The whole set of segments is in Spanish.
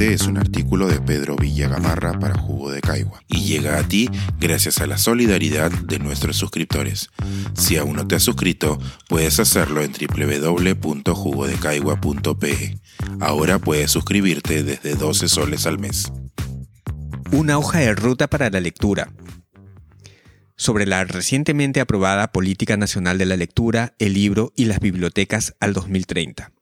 Este es un artículo de Pedro Villagamarra para Jugo de Caigua y llega a ti gracias a la solidaridad de nuestros suscriptores. Si aún no te has suscrito, puedes hacerlo en www.jugodecaigua.pe. Ahora puedes suscribirte desde 12 soles al mes. Una hoja de ruta para la lectura. Sobre la recientemente aprobada Política Nacional de la Lectura, el libro y las bibliotecas al 2030.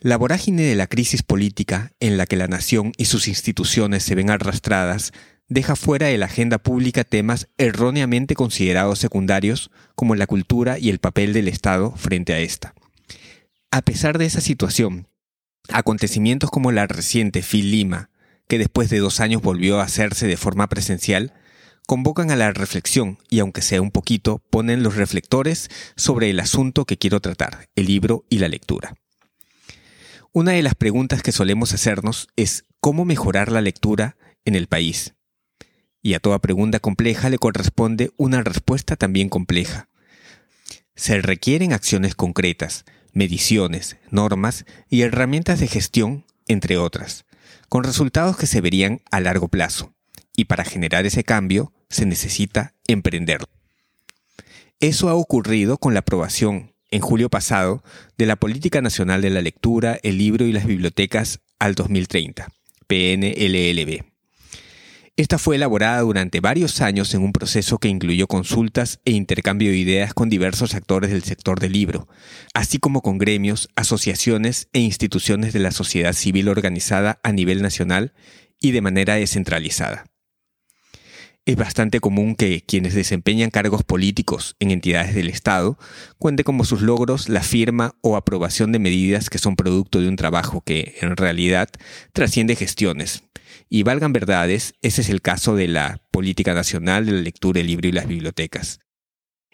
La vorágine de la crisis política en la que la nación y sus instituciones se ven arrastradas deja fuera de la agenda pública temas erróneamente considerados secundarios como la cultura y el papel del Estado frente a esta. A pesar de esa situación, acontecimientos como la reciente FIL Lima, que después de dos años volvió a hacerse de forma presencial, convocan a la reflexión y aunque sea un poquito, ponen los reflectores sobre el asunto que quiero tratar, el libro y la lectura. Una de las preguntas que solemos hacernos es cómo mejorar la lectura en el país. Y a toda pregunta compleja le corresponde una respuesta también compleja. Se requieren acciones concretas, mediciones, normas y herramientas de gestión, entre otras, con resultados que se verían a largo plazo. Y para generar ese cambio se necesita emprender. Eso ha ocurrido con la aprobación en julio pasado de la Política Nacional de la Lectura, el Libro y las Bibliotecas al 2030, PNLLB. Esta fue elaborada durante varios años en un proceso que incluyó consultas e intercambio de ideas con diversos actores del sector del libro, así como con gremios, asociaciones e instituciones de la sociedad civil organizada a nivel nacional y de manera descentralizada. Es bastante común que quienes desempeñan cargos políticos en entidades del Estado cuente como sus logros la firma o aprobación de medidas que son producto de un trabajo que, en realidad, trasciende gestiones. Y valgan verdades, ese es el caso de la Política Nacional de la Lectura, el Libro y las Bibliotecas.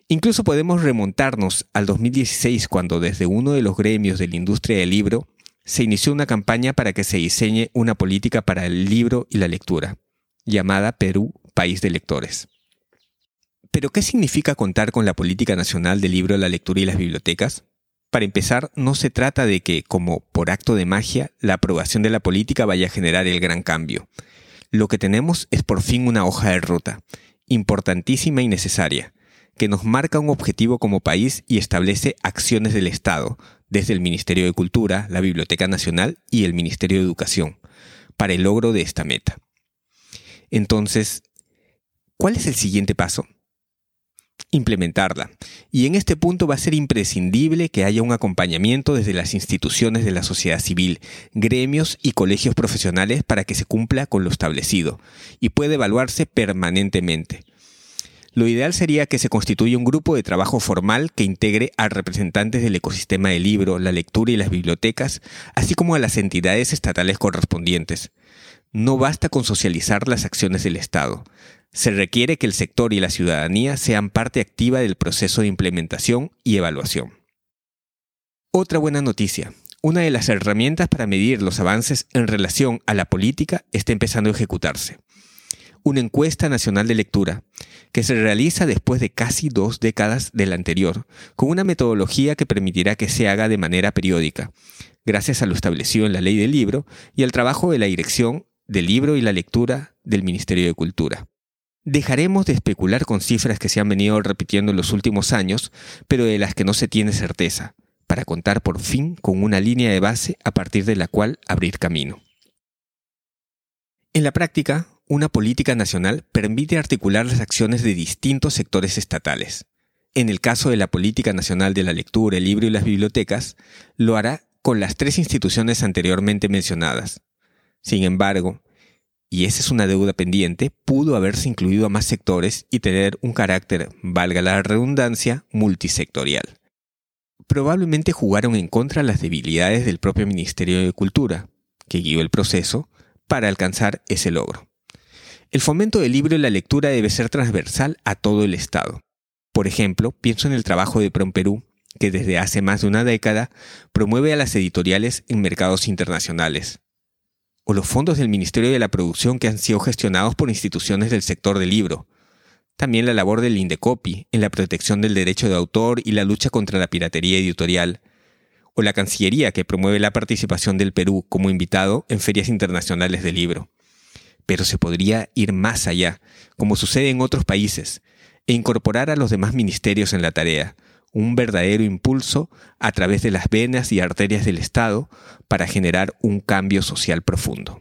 Incluso podemos remontarnos al 2016 cuando desde uno de los gremios de la industria del libro se inició una campaña para que se diseñe una política para el libro y la lectura, llamada Perú país de lectores. Pero, ¿qué significa contar con la política nacional del libro, la lectura y las bibliotecas? Para empezar, no se trata de que, como por acto de magia, la aprobación de la política vaya a generar el gran cambio. Lo que tenemos es por fin una hoja de ruta, importantísima y necesaria, que nos marca un objetivo como país y establece acciones del Estado, desde el Ministerio de Cultura, la Biblioteca Nacional y el Ministerio de Educación, para el logro de esta meta. Entonces, ¿Cuál es el siguiente paso? Implementarla. Y en este punto va a ser imprescindible que haya un acompañamiento desde las instituciones de la sociedad civil, gremios y colegios profesionales para que se cumpla con lo establecido y puede evaluarse permanentemente. Lo ideal sería que se constituya un grupo de trabajo formal que integre a representantes del ecosistema del libro, la lectura y las bibliotecas, así como a las entidades estatales correspondientes. No basta con socializar las acciones del Estado. Se requiere que el sector y la ciudadanía sean parte activa del proceso de implementación y evaluación. Otra buena noticia. Una de las herramientas para medir los avances en relación a la política está empezando a ejecutarse. Una encuesta nacional de lectura, que se realiza después de casi dos décadas de la anterior, con una metodología que permitirá que se haga de manera periódica, gracias a lo establecido en la ley del libro y al trabajo de la Dirección del Libro y la Lectura del Ministerio de Cultura. Dejaremos de especular con cifras que se han venido repitiendo en los últimos años, pero de las que no se tiene certeza, para contar por fin con una línea de base a partir de la cual abrir camino. En la práctica, una política nacional permite articular las acciones de distintos sectores estatales. En el caso de la Política Nacional de la Lectura, el Libro y las Bibliotecas, lo hará con las tres instituciones anteriormente mencionadas. Sin embargo, y esa es una deuda pendiente, pudo haberse incluido a más sectores y tener un carácter, valga la redundancia, multisectorial. Probablemente jugaron en contra las debilidades del propio Ministerio de Cultura, que guió el proceso, para alcanzar ese logro. El fomento del libro y la lectura debe ser transversal a todo el Estado. Por ejemplo, pienso en el trabajo de Prom Perú, que desde hace más de una década promueve a las editoriales en mercados internacionales, o los fondos del Ministerio de la Producción que han sido gestionados por instituciones del sector del libro. También la labor del Indecopi en la protección del derecho de autor y la lucha contra la piratería editorial. o la Cancillería que promueve la participación del Perú como invitado en ferias internacionales de libro. Pero se podría ir más allá, como sucede en otros países, e incorporar a los demás ministerios en la tarea, un verdadero impulso a través de las venas y arterias del Estado para generar un cambio social profundo.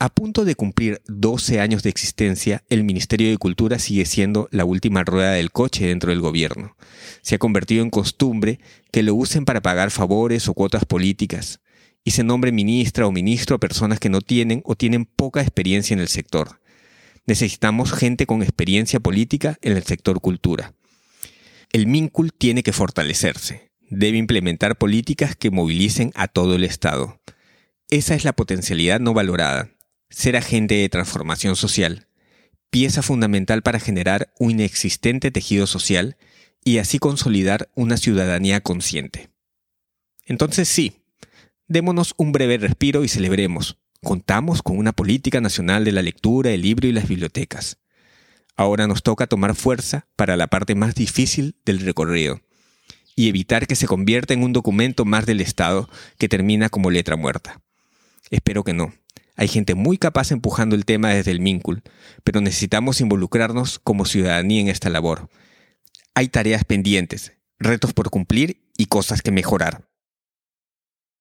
A punto de cumplir 12 años de existencia, el Ministerio de Cultura sigue siendo la última rueda del coche dentro del gobierno. Se ha convertido en costumbre que lo usen para pagar favores o cuotas políticas, y se nombre ministra o ministro a personas que no tienen o tienen poca experiencia en el sector. Necesitamos gente con experiencia política en el sector cultura. El MINCUL tiene que fortalecerse. Debe implementar políticas que movilicen a todo el Estado. Esa es la potencialidad no valorada. Ser agente de transformación social, pieza fundamental para generar un inexistente tejido social y así consolidar una ciudadanía consciente. Entonces sí, démonos un breve respiro y celebremos. Contamos con una política nacional de la lectura, el libro y las bibliotecas. Ahora nos toca tomar fuerza para la parte más difícil del recorrido y evitar que se convierta en un documento más del Estado que termina como letra muerta. Espero que no. Hay gente muy capaz empujando el tema desde el MINCUL, pero necesitamos involucrarnos como ciudadanía en esta labor. Hay tareas pendientes, retos por cumplir y cosas que mejorar.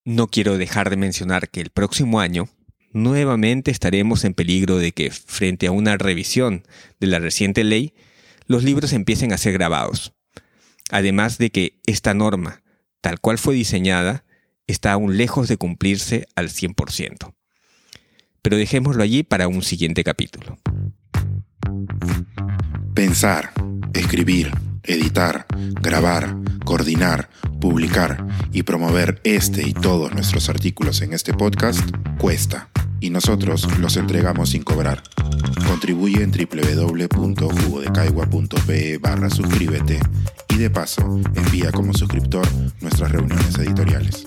No quiero dejar de mencionar que el próximo año nuevamente estaremos en peligro de que, frente a una revisión de la reciente ley, los libros empiecen a ser grabados. Además de que esta norma, tal cual fue diseñada, está aún lejos de cumplirse al 100%. Pero dejémoslo allí para un siguiente capítulo. Pensar, escribir, editar, grabar, coordinar, publicar y promover este y todos nuestros artículos en este podcast cuesta y nosotros los entregamos sin cobrar. Contribuye en www.jugodecaigua.pe barra suscríbete y de paso envía como suscriptor nuestras reuniones editoriales.